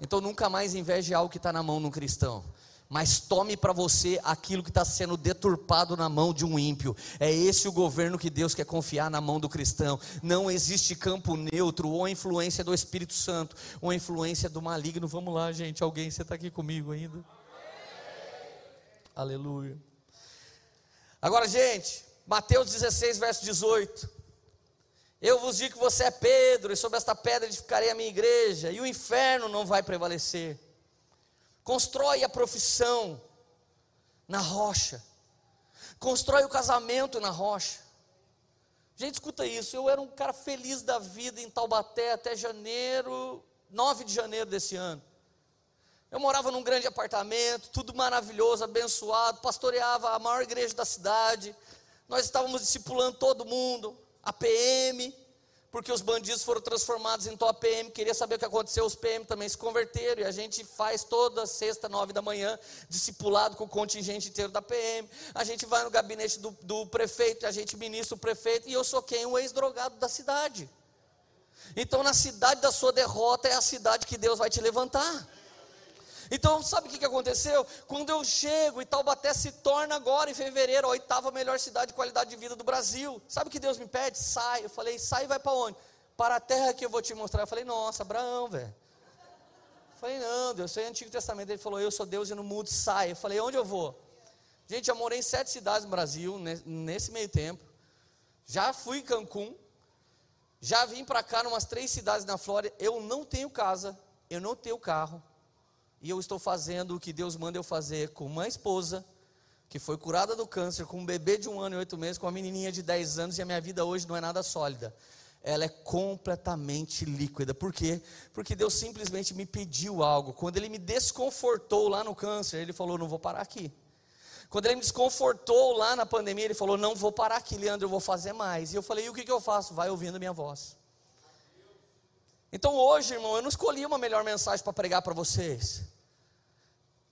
Então nunca mais inveje algo que está na mão de um cristão. Mas tome para você aquilo que está sendo deturpado na mão de um ímpio. É esse o governo que Deus quer confiar na mão do cristão. Não existe campo neutro ou influência do Espírito Santo ou influência do maligno. Vamos lá, gente. Alguém, você está aqui comigo ainda? Aleluia. Agora, gente, Mateus 16, verso 18. Eu vos digo que você é Pedro, e sobre esta pedra edificarei a minha igreja, e o inferno não vai prevalecer. Constrói a profissão na rocha. Constrói o casamento na rocha. Gente, escuta isso. Eu era um cara feliz da vida em Taubaté até janeiro, 9 de janeiro desse ano. Eu morava num grande apartamento, tudo maravilhoso, abençoado, pastoreava a maior igreja da cidade, nós estávamos discipulando todo mundo, a PM, porque os bandidos foram transformados em top PM, queria saber o que aconteceu, os PM também se converteram, e a gente faz toda sexta, nove da manhã, discipulado com o contingente inteiro da PM, a gente vai no gabinete do, do prefeito, a gente ministra o prefeito, e eu sou quem? O ex-drogado da cidade. Então, na cidade da sua derrota, é a cidade que Deus vai te levantar. Então, sabe o que, aconteceu? Quando eu chego e Taubaté se torna agora em fevereiro a oitava melhor cidade de qualidade de vida do Brasil. Sabe o que Deus me pede? Sai. Eu falei, sai e vai para onde? Para a terra que eu vou te mostrar. Eu falei, nossa, Abraão, velho. Falei, não, Deus, isso é Antigo Testamento. Ele falou, eu sou Deus e não mudo, sai. Eu falei, onde eu vou? Gente, eu morei em sete cidades no Brasil, nesse meio tempo. Já fui em Cancún. Já vim para cá, umas três cidades na Flórida. Eu não tenho casa, eu não tenho carro e eu estou fazendo o que Deus manda eu fazer com uma esposa que foi curada do câncer, com um bebê de um ano e oito meses, com uma menininha de dez anos, e a minha vida hoje não é nada sólida. Ela é completamente líquida. Por quê? Porque Deus simplesmente me pediu algo. Quando Ele me desconfortou lá no câncer, Ele falou: Não vou parar aqui. Quando Ele me desconfortou lá na pandemia, Ele falou: Não vou parar aqui, Leandro, eu vou fazer mais. E eu falei: E o que, que eu faço? Vai ouvindo minha voz. Então hoje, irmão, eu não escolhi uma melhor mensagem para pregar para vocês.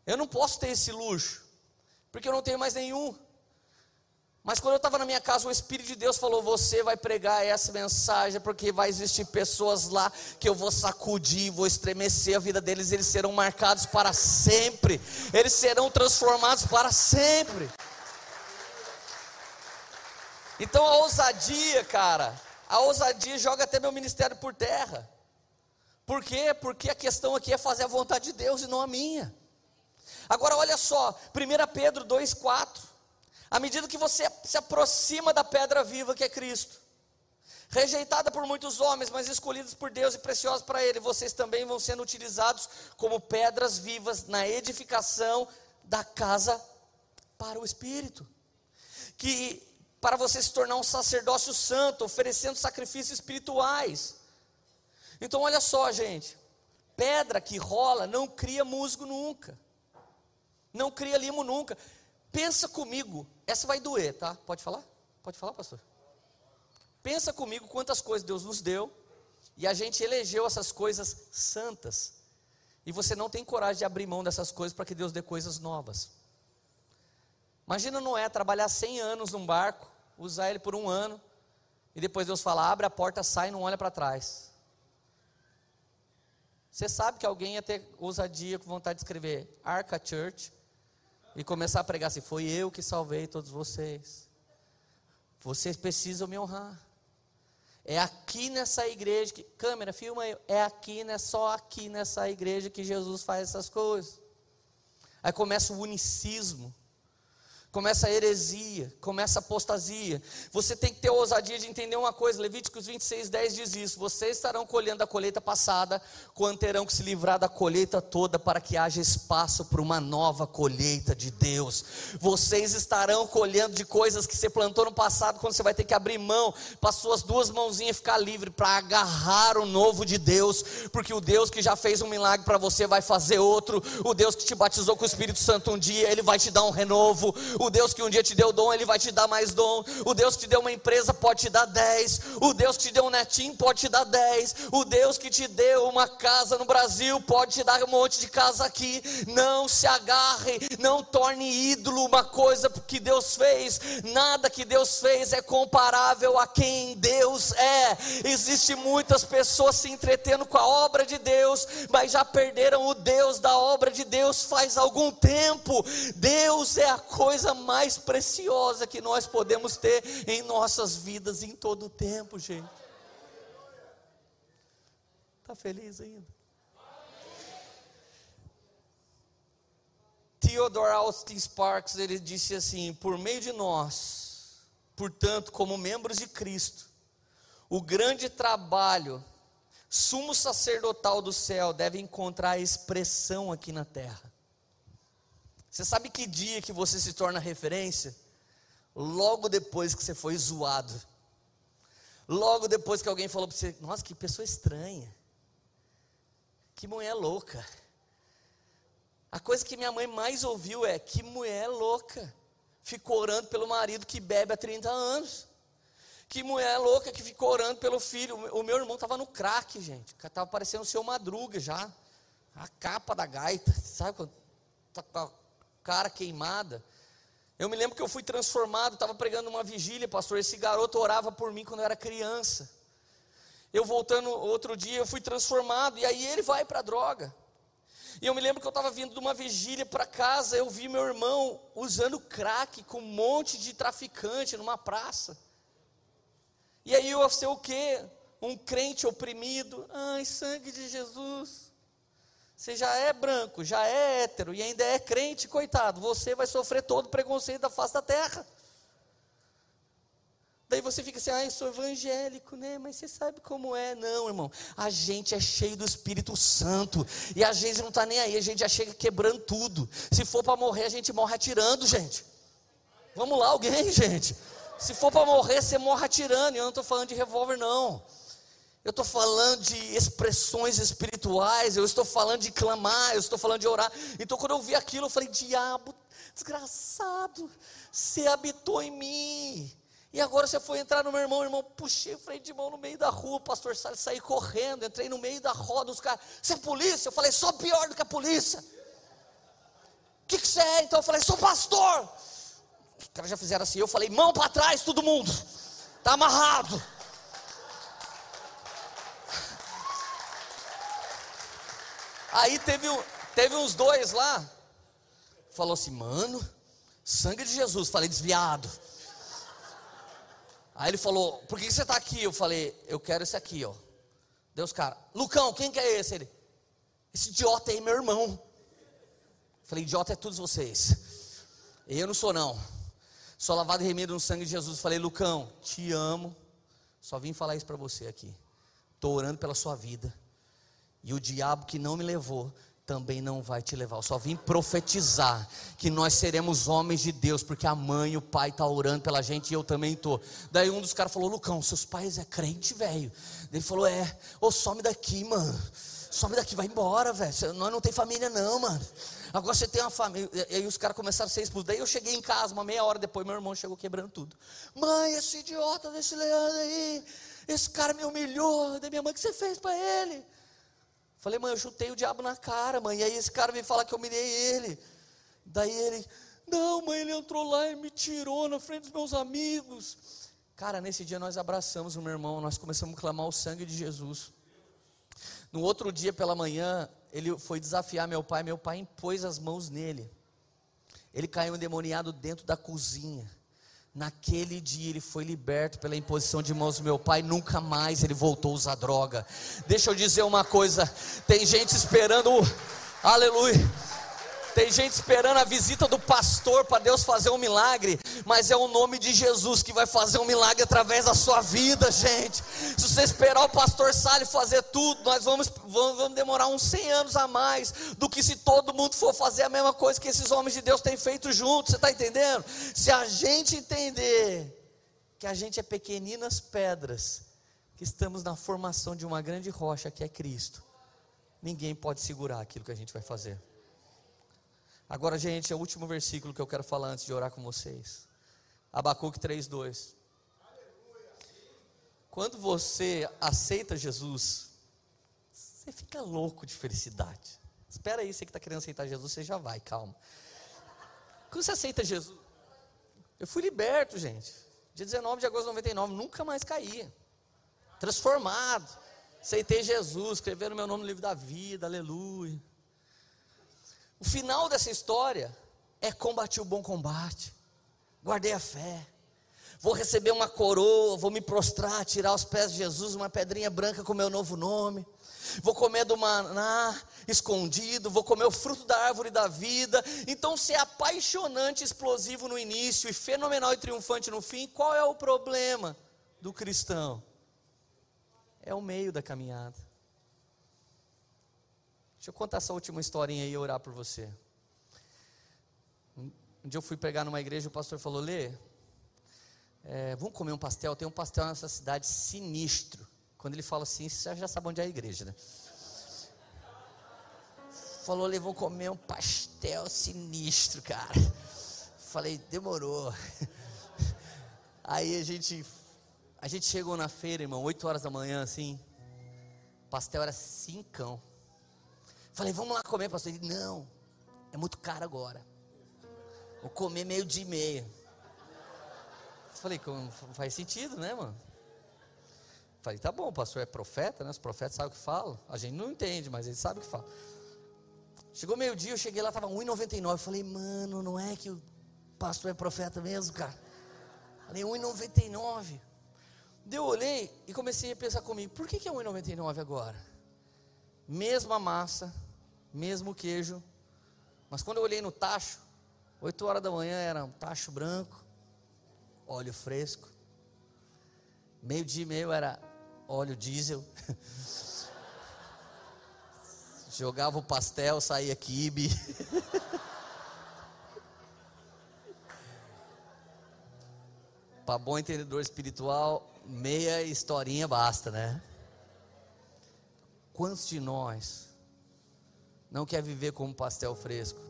Eu não posso ter esse luxo, porque eu não tenho mais nenhum. Mas quando eu estava na minha casa, o Espírito de Deus falou: Você vai pregar essa mensagem, porque vai existir pessoas lá que eu vou sacudir, vou estremecer a vida deles, eles serão marcados para sempre, eles serão transformados para sempre. Então a ousadia, cara, a ousadia joga até meu ministério por terra. Por quê? Porque a questão aqui é fazer a vontade de Deus e não a minha. Agora olha só, 1 Pedro 2,4. À medida que você se aproxima da pedra viva que é Cristo, rejeitada por muitos homens, mas escolhidos por Deus e preciosos para Ele, vocês também vão sendo utilizados como pedras vivas na edificação da casa para o Espírito. Que para você se tornar um sacerdócio santo, oferecendo sacrifícios espirituais. Então olha só, gente, pedra que rola não cria musgo nunca. Não cria limo nunca. Pensa comigo, essa vai doer, tá? Pode falar? Pode falar, pastor? Pensa comigo quantas coisas Deus nos deu e a gente elegeu essas coisas santas. E você não tem coragem de abrir mão dessas coisas para que Deus dê coisas novas. Imagina Noé trabalhar 100 anos num barco, usar ele por um ano, e depois Deus fala: abre a porta, sai e não olha para trás. Você sabe que alguém ia ter ousadia com vontade de escrever Arca Church, e começar a pregar assim: foi eu que salvei todos vocês. Vocês precisam me honrar. É aqui nessa igreja que. Câmera, filma aí. É aqui, não é só aqui nessa igreja que Jesus faz essas coisas. Aí começa o unicismo começa a heresia, começa a apostasia. Você tem que ter a ousadia de entender uma coisa, Levíticos 26, 10 diz isso: vocês estarão colhendo a colheita passada, quando terão que se livrar da colheita toda, para que haja espaço para uma nova colheita de Deus. Vocês estarão colhendo de coisas que você plantou no passado, quando você vai ter que abrir mão, para suas duas mãozinhas ficar livre, para agarrar o novo de Deus, porque o Deus que já fez um milagre para você vai fazer outro, o Deus que te batizou com o Espírito Santo um dia, ele vai te dar um renovo o Deus que um dia te deu dom, Ele vai te dar mais dom. O Deus que te deu uma empresa pode te dar dez. O Deus que te deu um netinho pode te dar dez. O Deus que te deu uma casa no Brasil pode te dar um monte de casa aqui. Não se agarre, não torne ídolo uma coisa que Deus fez. Nada que Deus fez é comparável a quem Deus é. Existem muitas pessoas se entretendo com a obra de Deus, mas já perderam o Deus da obra de Deus faz algum tempo. Deus é a coisa coisa mais preciosa que nós podemos ter em nossas vidas em todo o tempo, gente. Está feliz ainda? Theodore Austin Sparks, ele disse assim: por meio de nós, portanto, como membros de Cristo, o grande trabalho sumo sacerdotal do céu deve encontrar expressão aqui na terra. Você sabe que dia que você se torna referência? Logo depois que você foi zoado. Logo depois que alguém falou para você: Nossa, que pessoa estranha. Que mulher louca. A coisa que minha mãe mais ouviu é: Que mulher louca. Ficou orando pelo marido que bebe há 30 anos. Que mulher louca que ficou orando pelo filho. O meu irmão estava no crack, gente. Estava parecendo o seu Madruga já. A capa da gaita, sabe? Tá cara queimada. Eu me lembro que eu fui transformado, estava pregando uma vigília, pastor. Esse garoto orava por mim quando eu era criança. Eu voltando outro dia, eu fui transformado, e aí ele vai para a droga. E eu me lembro que eu estava vindo de uma vigília para casa, eu vi meu irmão usando crack com um monte de traficante numa praça. E aí eu ser o quê? Um crente oprimido. Ai, sangue de Jesus. Você já é branco, já é hétero e ainda é crente, coitado. Você vai sofrer todo o preconceito da face da terra. Daí você fica assim, ah, eu sou evangélico, né? Mas você sabe como é. Não, irmão. A gente é cheio do Espírito Santo. E a gente não está nem aí, a gente já chega quebrando tudo. Se for para morrer, a gente morre atirando, gente. Vamos lá, alguém, (laughs) gente. Se for para morrer, você morre atirando. Eu não estou falando de revólver, não. Eu estou falando de expressões espirituais, eu estou falando de clamar, eu estou falando de orar. Então, quando eu vi aquilo, eu falei: diabo, desgraçado, você habitou em mim. E agora você foi entrar no meu irmão, irmão, puxei o freio de mão no meio da rua, o pastor Salles saí correndo, entrei no meio da roda, os caras, você é polícia? Eu falei, sou pior do que a polícia. O que, que você é? Então eu falei, sou pastor. Os caras já fizeram assim, eu falei, mão para trás, todo mundo. Está amarrado. Aí teve, teve uns dois lá, falou assim, mano, sangue de Jesus. Falei, desviado. Aí ele falou: Por que você está aqui? Eu falei: Eu quero esse aqui, ó. Deus, cara, Lucão, quem que é esse? Ele: Esse idiota aí, meu irmão. Falei: Idiota é todos vocês. Eu não sou, não. Sou lavado e remido no sangue de Jesus. Falei: Lucão, te amo. Só vim falar isso para você aqui. Estou orando pela sua vida. E o diabo que não me levou também não vai te levar. Eu só vim profetizar que nós seremos homens de Deus, porque a mãe e o pai estão tá orando pela gente e eu também estou. Daí um dos caras falou: Lucão, seus pais é crente, velho. Ele falou: É, ô, some daqui, mano. Some daqui, vai embora, velho. Nós não tem família, não, mano. Agora você tem uma família. E aí os caras começaram a ser expulsos. Daí eu cheguei em casa, uma meia hora depois, meu irmão chegou quebrando tudo. Mãe, esse idiota desse Leandro aí, esse cara me humilhou. Daí minha mãe, o que você fez para ele? Falei, mãe, eu chutei o diabo na cara, mãe. E aí esse cara veio falar que eu mirei ele. Daí ele, não, mãe, ele entrou lá e me tirou na frente dos meus amigos. Cara, nesse dia nós abraçamos o meu irmão, nós começamos a clamar o sangue de Jesus. No outro dia pela manhã, ele foi desafiar meu pai, meu pai impôs as mãos nele. Ele caiu endemoniado dentro da cozinha. Naquele dia ele foi liberto pela imposição de mãos do meu pai, nunca mais ele voltou a usar droga. Deixa eu dizer uma coisa: tem gente esperando, aleluia tem gente esperando a visita do pastor para Deus fazer um milagre, mas é o nome de Jesus que vai fazer um milagre através da sua vida, gente. Se você esperar o pastor Sale fazer tudo, nós vamos, vamos, vamos demorar uns 100 anos a mais do que se todo mundo for fazer a mesma coisa que esses homens de Deus têm feito juntos. Você está entendendo? Se a gente entender que a gente é pequeninas pedras, que estamos na formação de uma grande rocha que é Cristo, ninguém pode segurar aquilo que a gente vai fazer. Agora, gente, é o último versículo que eu quero falar antes de orar com vocês. Abacuque 3:2. Quando você aceita Jesus, você fica louco de felicidade. Espera aí, você que está querendo aceitar Jesus, você já vai, calma. Quando você aceita Jesus, eu fui liberto, gente. Dia 19 de agosto de 99, nunca mais caí. Transformado. Aceitei Jesus, escreveram meu nome no livro da vida, aleluia. O final dessa história é combati o bom combate, guardei a fé, vou receber uma coroa, vou me prostrar, tirar aos pés de Jesus uma pedrinha branca com meu novo nome, vou comer do maná escondido, vou comer o fruto da árvore da vida. Então, se é apaixonante, explosivo no início e fenomenal e triunfante no fim, qual é o problema do cristão? É o meio da caminhada. Deixa eu contar essa última historinha aí e orar por você. Um dia eu fui pregar numa igreja e o pastor falou: Lê, é, vamos comer um pastel? Tem um pastel nessa cidade sinistro. Quando ele fala assim, você já sabe onde é a igreja, né? Falou, Lê, vamos comer um pastel sinistro, cara. Falei, demorou. Aí a gente, a gente chegou na feira, irmão, 8 horas da manhã, assim. O pastel era cincão. Falei, vamos lá comer, pastor. Ele, não, é muito caro agora. Vou comer meio dia e meia. Falei, faz sentido, né, mano? Falei, tá bom, o pastor é profeta, né? Os profetas sabem o que falam. A gente não entende, mas ele sabe o que fala. Chegou meio-dia, eu cheguei lá, estava 1,99. Falei, mano, não é que o pastor é profeta mesmo, cara? Falei, 1,99. Deu, olhei e comecei a pensar comigo, por que, que é 1,99 agora? Mesma massa, mesmo queijo, mas quando eu olhei no tacho, 8 horas da manhã era um tacho branco, óleo fresco, meio dia e meio era óleo diesel. (laughs) Jogava o pastel, saía quibe. (laughs) Para bom entendedor espiritual, meia historinha basta, né? Quantos de nós não quer viver como pastel fresco,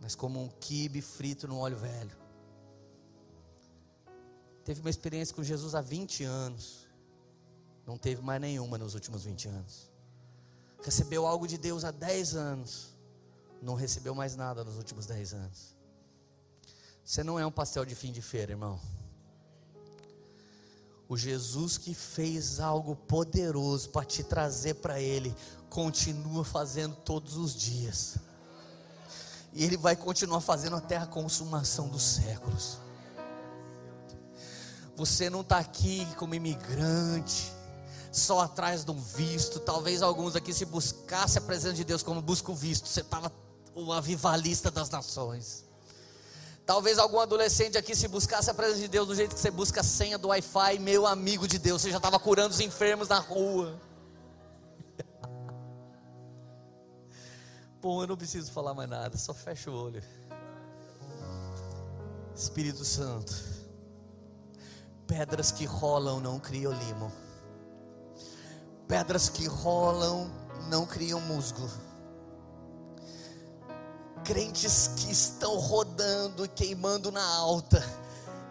mas como um quibe frito no óleo velho? Teve uma experiência com Jesus há 20 anos, não teve mais nenhuma nos últimos 20 anos recebeu algo de Deus há 10 anos, não recebeu mais nada nos últimos 10 anos. Você não é um pastel de fim de feira, irmão. O Jesus que fez algo poderoso para te trazer para Ele, continua fazendo todos os dias. E Ele vai continuar fazendo até a consumação dos séculos. Você não está aqui como imigrante só atrás de um visto. Talvez alguns aqui, se buscasse a presença de Deus como busca o visto, você estava um avivalista das nações. Talvez algum adolescente aqui, se buscasse a presença de Deus do jeito que você busca a senha do Wi-Fi, meu amigo de Deus, você já estava curando os enfermos na rua. (laughs) Bom, eu não preciso falar mais nada, só fecha o olho. Espírito Santo, pedras que rolam não criam limo. Pedras que rolam não criam musgo. Crentes que estão rodando e queimando na alta,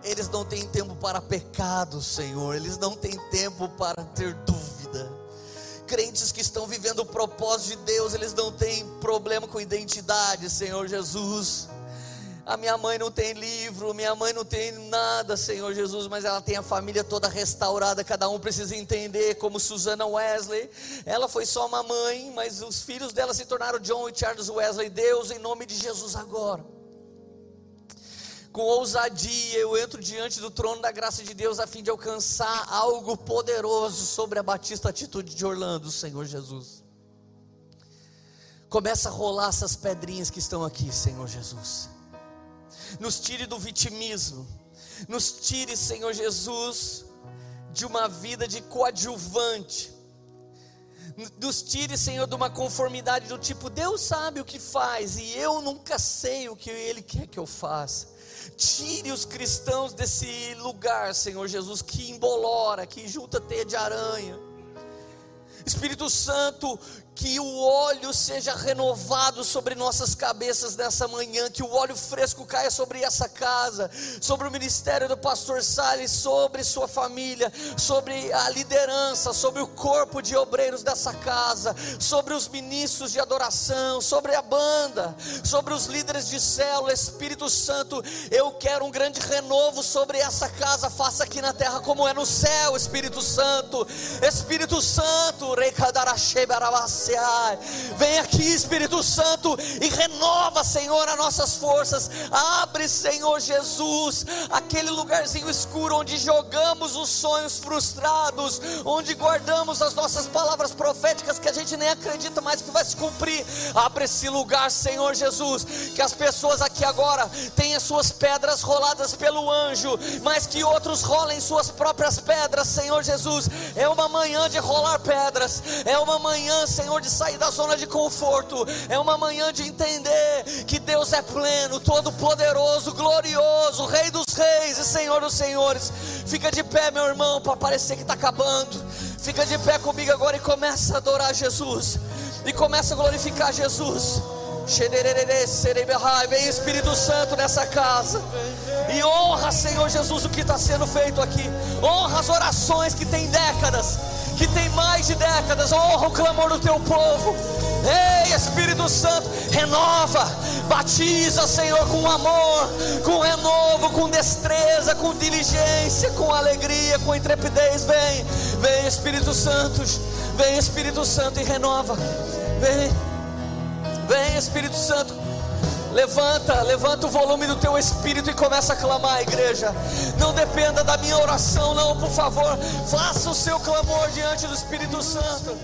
eles não têm tempo para pecado, Senhor, eles não têm tempo para ter dúvida. Crentes que estão vivendo o propósito de Deus, eles não têm problema com identidade, Senhor Jesus a minha mãe não tem livro, minha mãe não tem nada, Senhor Jesus, mas ela tem a família toda restaurada. Cada um precisa entender, como Susana Wesley. Ela foi só uma mãe, mas os filhos dela se tornaram John e Charles Wesley. Deus, em nome de Jesus, agora. Com ousadia, eu entro diante do trono da graça de Deus a fim de alcançar algo poderoso sobre a Batista Atitude de Orlando, Senhor Jesus. Começa a rolar essas pedrinhas que estão aqui, Senhor Jesus nos tire do vitimismo, nos tire, Senhor Jesus, de uma vida de coadjuvante, nos tire, Senhor, de uma conformidade do tipo, Deus sabe o que faz e eu nunca sei o que Ele quer que eu faça. Tire os cristãos desse lugar, Senhor Jesus, que embolora, que junta teia de aranha. Espírito Santo, que o óleo seja renovado sobre nossas cabeças nessa manhã, que o óleo fresco caia sobre essa casa, sobre o ministério do pastor Salles, sobre sua família, sobre a liderança, sobre o corpo de obreiros dessa casa, sobre os ministros de adoração, sobre a banda, sobre os líderes de célula, Espírito Santo, eu quero um grande renovo sobre essa casa, faça aqui na terra como é no céu, Espírito Santo, Espírito Santo, Reikadarashebarabasse Vem aqui, Espírito Santo, e renova, Senhor, as nossas forças. Abre, Senhor Jesus, aquele lugarzinho escuro onde jogamos os sonhos frustrados, onde guardamos as nossas palavras proféticas que a gente nem acredita mais que vai se cumprir. Abre esse lugar, Senhor Jesus, que as pessoas aqui agora tenham suas pedras roladas pelo anjo, mas que outros rolem suas próprias pedras, Senhor Jesus. É uma manhã de rolar pedras, é uma manhã, Senhor de sair da zona de conforto, é uma manhã de entender que Deus é pleno, todo-poderoso, glorioso, Rei dos Reis e Senhor dos Senhores. Fica de pé, meu irmão, para parecer que está acabando. Fica de pé comigo agora e começa a adorar Jesus, e começa a glorificar Jesus. Vem Espírito Santo nessa casa. E honra, Senhor Jesus, o que está sendo feito aqui. Honra as orações que tem décadas que tem mais de décadas, honra o clamor do teu povo. Ei, Espírito Santo, renova, batiza, Senhor, com amor, com renovo, com destreza, com diligência, com alegria, com intrepidez. Vem, vem, Espírito Santo, vem, Espírito Santo, e renova. Vem, vem, Espírito Santo. Levanta, levanta o volume do teu espírito e começa a clamar, igreja. Não dependa da minha oração, não, por favor. Faça o seu clamor diante do Espírito Santo.